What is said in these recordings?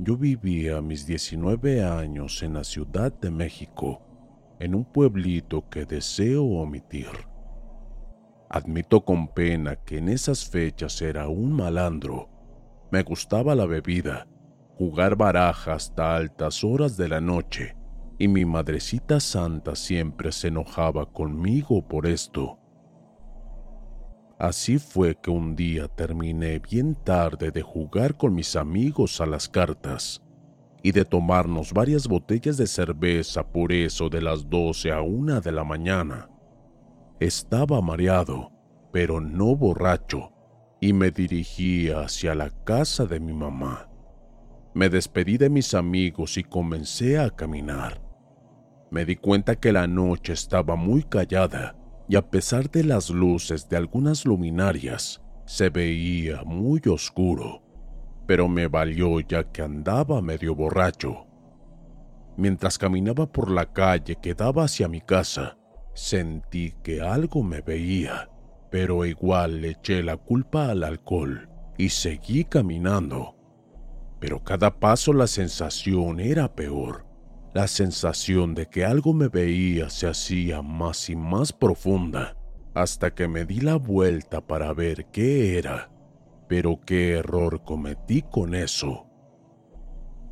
Yo viví a mis 19 años en la Ciudad de México, en un pueblito que deseo omitir. Admito con pena que en esas fechas era un malandro. Me gustaba la bebida, jugar baraja hasta altas horas de la noche, y mi madrecita santa siempre se enojaba conmigo por esto. Así fue que un día terminé bien tarde de jugar con mis amigos a las cartas y de tomarnos varias botellas de cerveza por eso de las 12 a una de la mañana. Estaba mareado, pero no borracho, y me dirigí hacia la casa de mi mamá. Me despedí de mis amigos y comencé a caminar. Me di cuenta que la noche estaba muy callada y a pesar de las luces de algunas luminarias, se veía muy oscuro, pero me valió ya que andaba medio borracho. Mientras caminaba por la calle que daba hacia mi casa, sentí que algo me veía, pero igual le eché la culpa al alcohol y seguí caminando. Pero cada paso la sensación era peor la sensación de que algo me veía se hacía más y más profunda hasta que me di la vuelta para ver qué era. Pero qué error cometí con eso.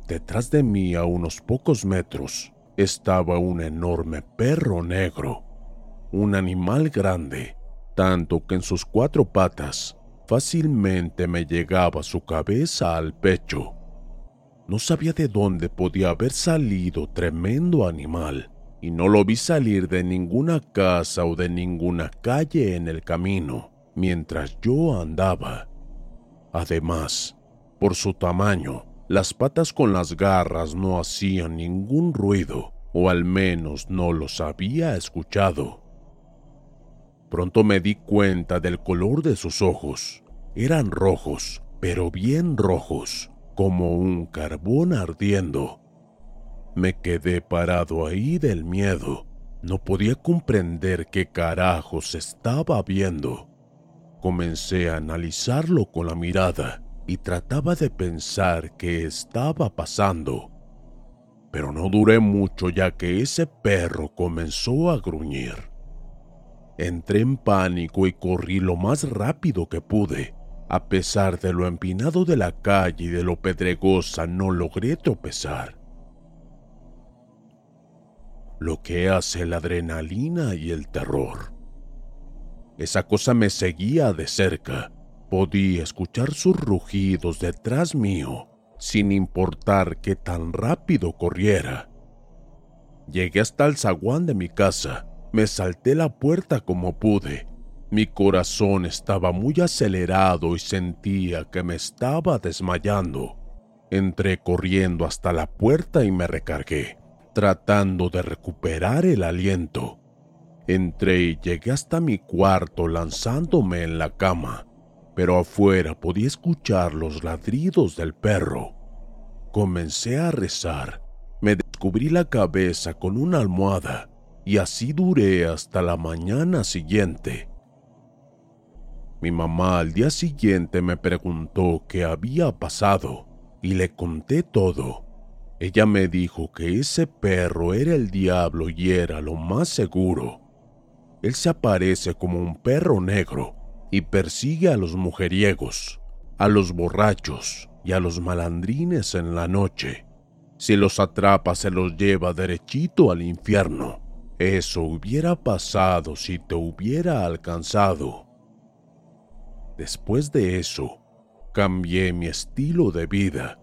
Detrás de mí a unos pocos metros estaba un enorme perro negro, un animal grande, tanto que en sus cuatro patas fácilmente me llegaba su cabeza al pecho. No sabía de dónde podía haber salido tremendo animal, y no lo vi salir de ninguna casa o de ninguna calle en el camino mientras yo andaba. Además, por su tamaño, las patas con las garras no hacían ningún ruido, o al menos no los había escuchado. Pronto me di cuenta del color de sus ojos. Eran rojos, pero bien rojos como un carbón ardiendo. Me quedé parado ahí del miedo. No podía comprender qué carajos estaba viendo. Comencé a analizarlo con la mirada y trataba de pensar qué estaba pasando. Pero no duré mucho ya que ese perro comenzó a gruñir. Entré en pánico y corrí lo más rápido que pude. A pesar de lo empinado de la calle y de lo pedregosa, no logré tropezar. Lo que hace la adrenalina y el terror. Esa cosa me seguía de cerca. Podía escuchar sus rugidos detrás mío, sin importar qué tan rápido corriera. Llegué hasta el zaguán de mi casa, me salté la puerta como pude mi corazón estaba muy acelerado y sentía que me estaba desmayando. Entré corriendo hasta la puerta y me recargué, tratando de recuperar el aliento. Entré y llegué hasta mi cuarto lanzándome en la cama, pero afuera podía escuchar los ladridos del perro. Comencé a rezar, me descubrí la cabeza con una almohada y así duré hasta la mañana siguiente. Mi mamá al día siguiente me preguntó qué había pasado y le conté todo. Ella me dijo que ese perro era el diablo y era lo más seguro. Él se aparece como un perro negro y persigue a los mujeriegos, a los borrachos y a los malandrines en la noche. Si los atrapa se los lleva derechito al infierno. Eso hubiera pasado si te hubiera alcanzado. Después de eso, cambié mi estilo de vida.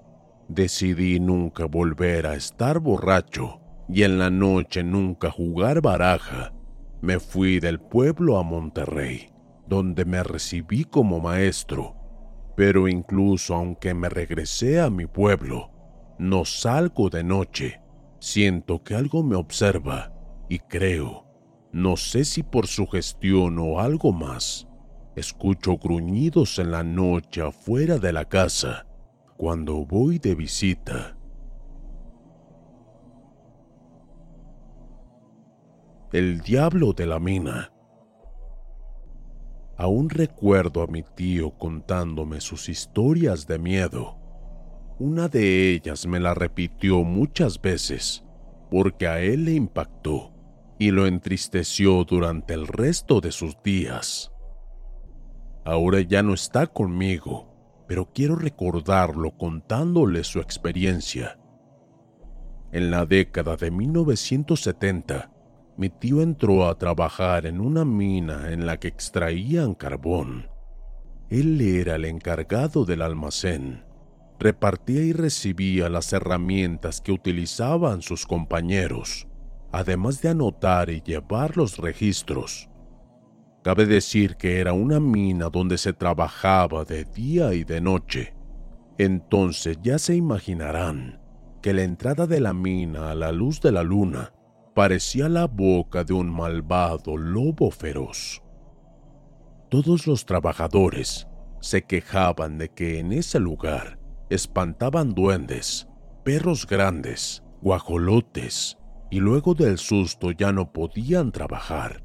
Decidí nunca volver a estar borracho y en la noche nunca jugar baraja. Me fui del pueblo a Monterrey donde me recibí como maestro. Pero incluso aunque me regresé a mi pueblo, no salgo de noche. Siento que algo me observa y creo, no sé si por sugestión o algo más, escucho gruñidos en la noche afuera de la casa cuando voy de visita. El diablo de la mina. Aún recuerdo a mi tío contándome sus historias de miedo. Una de ellas me la repitió muchas veces porque a él le impactó y lo entristeció durante el resto de sus días. Ahora ya no está conmigo, pero quiero recordarlo contándole su experiencia. En la década de 1970, mi tío entró a trabajar en una mina en la que extraían carbón. Él era el encargado del almacén. Repartía y recibía las herramientas que utilizaban sus compañeros, además de anotar y llevar los registros. Cabe decir que era una mina donde se trabajaba de día y de noche. Entonces ya se imaginarán que la entrada de la mina a la luz de la luna parecía la boca de un malvado lobo feroz. Todos los trabajadores se quejaban de que en ese lugar espantaban duendes, perros grandes, guajolotes, y luego del susto ya no podían trabajar.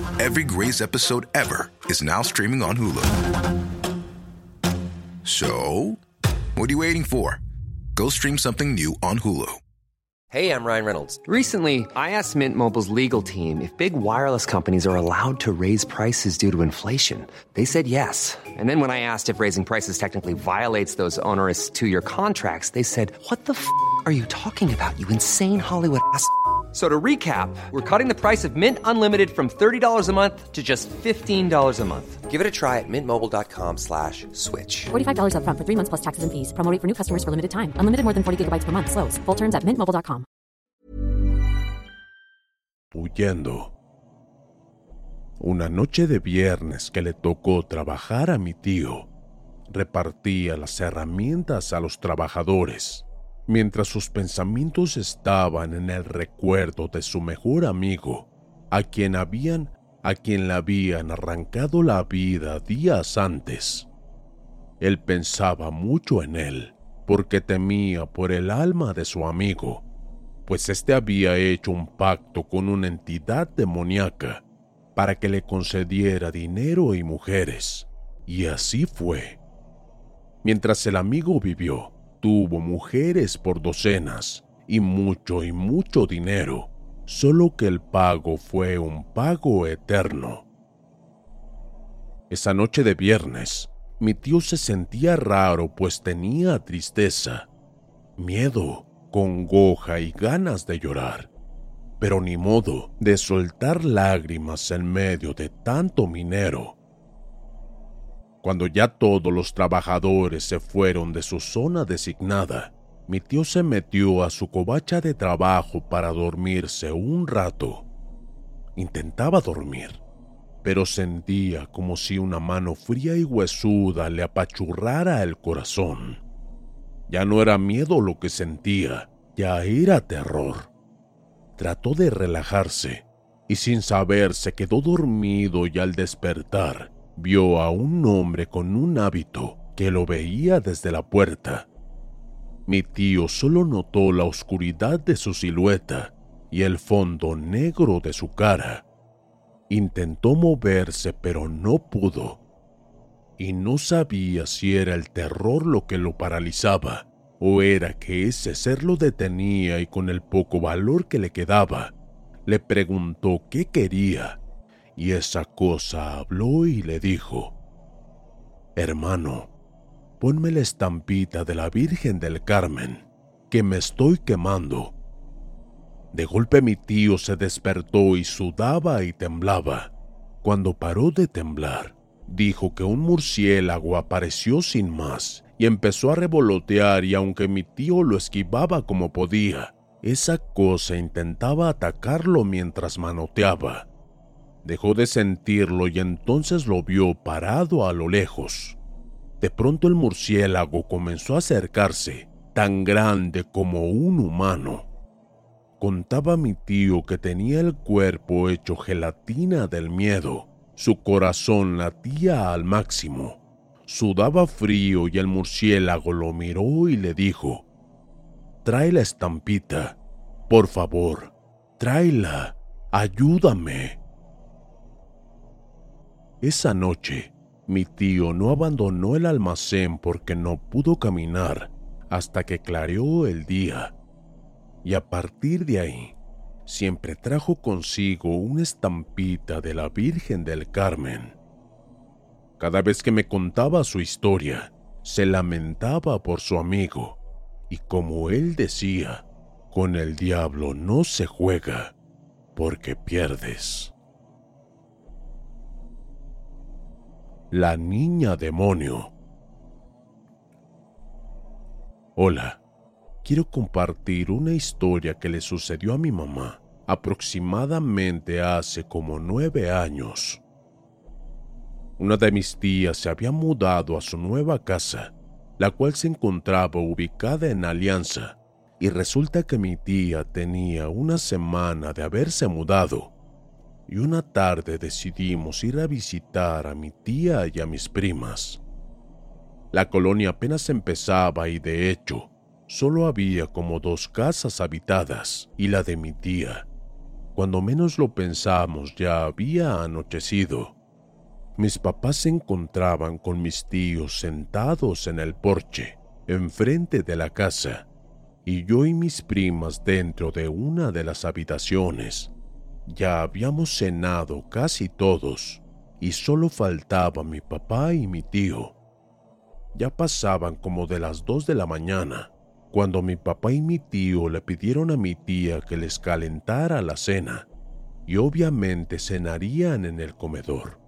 Every Grey's episode ever is now streaming on Hulu. So, what are you waiting for? Go stream something new on Hulu. Hey, I'm Ryan Reynolds. Recently, I asked Mint Mobile's legal team if big wireless companies are allowed to raise prices due to inflation. They said yes. And then when I asked if raising prices technically violates those onerous two year contracts, they said, What the f are you talking about, you insane Hollywood ass? So to recap, we're cutting the price of Mint Unlimited from $30 a month to just $15 a month. Give it a try at mintmobile.com slash switch. $45 upfront for three months plus taxes and fees. Promo rate for new customers for limited time. Unlimited more than 40 gigabytes per month. Slows. Full terms at mintmobile.com. Huyendo. Una noche de viernes que le tocó trabajar a mi tío, repartía las herramientas a los trabajadores mientras sus pensamientos estaban en el recuerdo de su mejor amigo, a quien habían a quien le habían arrancado la vida días antes. Él pensaba mucho en él, porque temía por el alma de su amigo, pues éste había hecho un pacto con una entidad demoníaca para que le concediera dinero y mujeres, y así fue. Mientras el amigo vivió, tuvo mujeres por docenas y mucho y mucho dinero, solo que el pago fue un pago eterno. Esa noche de viernes, mi tío se sentía raro pues tenía tristeza, miedo, congoja y ganas de llorar, pero ni modo de soltar lágrimas en medio de tanto minero cuando ya todos los trabajadores se fueron de su zona designada, mi tío se metió a su covacha de trabajo para dormirse un rato. Intentaba dormir, pero sentía como si una mano fría y huesuda le apachurrara el corazón. Ya no era miedo lo que sentía, ya era terror. Trató de relajarse y sin saber se quedó dormido y al despertar vio a un hombre con un hábito que lo veía desde la puerta. Mi tío solo notó la oscuridad de su silueta y el fondo negro de su cara. Intentó moverse pero no pudo. Y no sabía si era el terror lo que lo paralizaba o era que ese ser lo detenía y con el poco valor que le quedaba, le preguntó qué quería y esa cosa habló y le dijo, Hermano, ponme la estampita de la Virgen del Carmen, que me estoy quemando. De golpe mi tío se despertó y sudaba y temblaba. Cuando paró de temblar, dijo que un murciélago apareció sin más y empezó a revolotear y aunque mi tío lo esquivaba como podía, esa cosa intentaba atacarlo mientras manoteaba. Dejó de sentirlo y entonces lo vio parado a lo lejos. De pronto el murciélago comenzó a acercarse, tan grande como un humano. Contaba mi tío que tenía el cuerpo hecho gelatina del miedo. Su corazón latía al máximo. Sudaba frío y el murciélago lo miró y le dijo, Trae la estampita, por favor, tráela, ayúdame. Esa noche, mi tío no abandonó el almacén porque no pudo caminar hasta que clareó el día. Y a partir de ahí, siempre trajo consigo una estampita de la Virgen del Carmen. Cada vez que me contaba su historia, se lamentaba por su amigo, y como él decía, con el diablo no se juega, porque pierdes. La niña demonio. Hola, quiero compartir una historia que le sucedió a mi mamá aproximadamente hace como nueve años. Una de mis tías se había mudado a su nueva casa, la cual se encontraba ubicada en Alianza, y resulta que mi tía tenía una semana de haberse mudado y una tarde decidimos ir a visitar a mi tía y a mis primas. La colonia apenas empezaba y de hecho solo había como dos casas habitadas y la de mi tía. Cuando menos lo pensamos ya había anochecido. Mis papás se encontraban con mis tíos sentados en el porche, enfrente de la casa, y yo y mis primas dentro de una de las habitaciones. Ya habíamos cenado casi todos y solo faltaba mi papá y mi tío. Ya pasaban como de las dos de la mañana cuando mi papá y mi tío le pidieron a mi tía que les calentara la cena y obviamente cenarían en el comedor.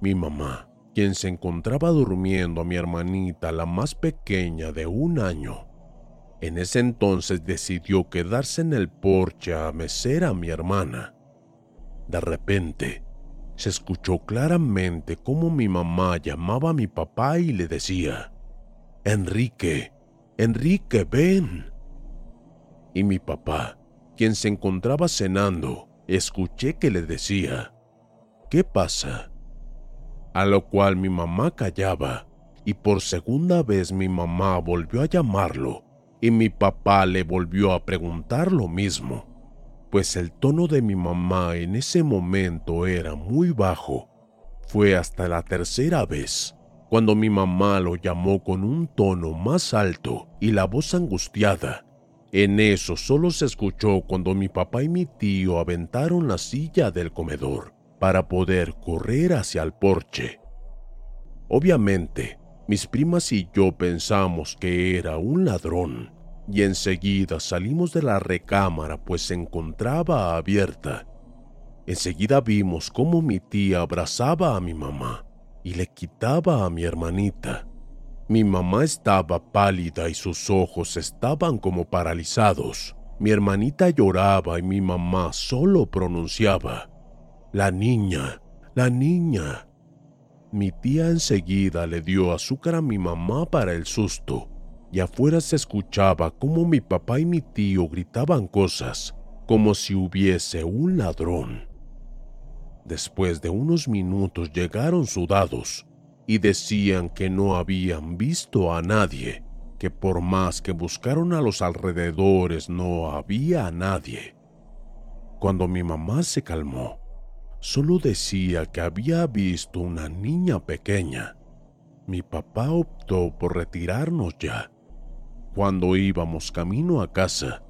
Mi mamá, quien se encontraba durmiendo a mi hermanita, la más pequeña de un año, en ese entonces decidió quedarse en el porche a mecer a mi hermana. De repente, se escuchó claramente cómo mi mamá llamaba a mi papá y le decía, Enrique, Enrique, ven. Y mi papá, quien se encontraba cenando, escuché que le decía, ¿qué pasa? A lo cual mi mamá callaba y por segunda vez mi mamá volvió a llamarlo y mi papá le volvió a preguntar lo mismo, pues el tono de mi mamá en ese momento era muy bajo. Fue hasta la tercera vez, cuando mi mamá lo llamó con un tono más alto y la voz angustiada. En eso solo se escuchó cuando mi papá y mi tío aventaron la silla del comedor para poder correr hacia el porche. Obviamente, mis primas y yo pensamos que era un ladrón y enseguida salimos de la recámara pues se encontraba abierta. Enseguida vimos cómo mi tía abrazaba a mi mamá y le quitaba a mi hermanita. Mi mamá estaba pálida y sus ojos estaban como paralizados. Mi hermanita lloraba y mi mamá solo pronunciaba, La niña, la niña. Mi tía enseguida le dio azúcar a mi mamá para el susto y afuera se escuchaba cómo mi papá y mi tío gritaban cosas, como si hubiese un ladrón. Después de unos minutos llegaron sudados y decían que no habían visto a nadie, que por más que buscaron a los alrededores no había a nadie. Cuando mi mamá se calmó, solo decía que había visto una niña pequeña. Mi papá optó por retirarnos ya cuando íbamos camino a casa,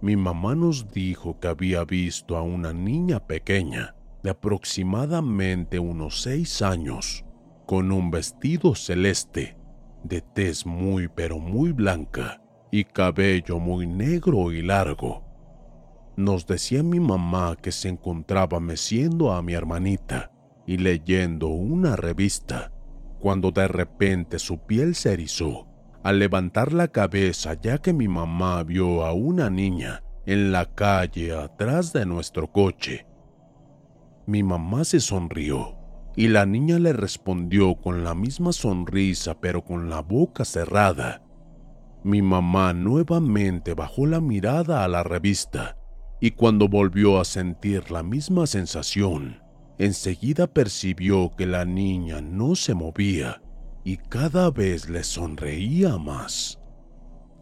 mi mamá nos dijo que había visto a una niña pequeña de aproximadamente unos seis años, con un vestido celeste, de tez muy pero muy blanca y cabello muy negro y largo. Nos decía mi mamá que se encontraba meciendo a mi hermanita y leyendo una revista, cuando de repente su piel se erizó al levantar la cabeza ya que mi mamá vio a una niña en la calle atrás de nuestro coche. Mi mamá se sonrió y la niña le respondió con la misma sonrisa pero con la boca cerrada. Mi mamá nuevamente bajó la mirada a la revista y cuando volvió a sentir la misma sensación, enseguida percibió que la niña no se movía y cada vez le sonreía más.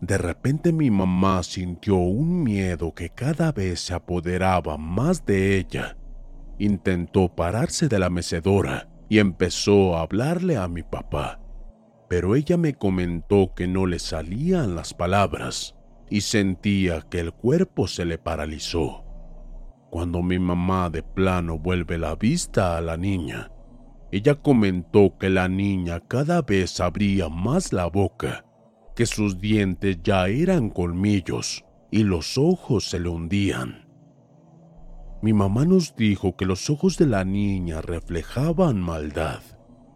De repente mi mamá sintió un miedo que cada vez se apoderaba más de ella. Intentó pararse de la mecedora y empezó a hablarle a mi papá, pero ella me comentó que no le salían las palabras y sentía que el cuerpo se le paralizó. Cuando mi mamá de plano vuelve la vista a la niña, ella comentó que la niña cada vez abría más la boca, que sus dientes ya eran colmillos y los ojos se le hundían. Mi mamá nos dijo que los ojos de la niña reflejaban maldad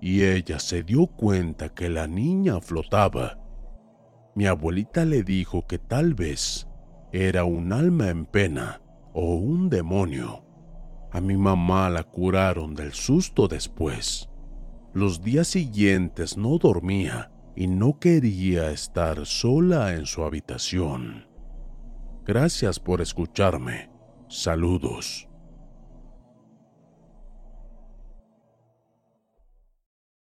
y ella se dio cuenta que la niña flotaba. Mi abuelita le dijo que tal vez era un alma en pena o un demonio. A mi mamá la curaron del susto después. Los días siguientes no dormía y no quería estar sola en su habitación. Gracias por escucharme. Saludos.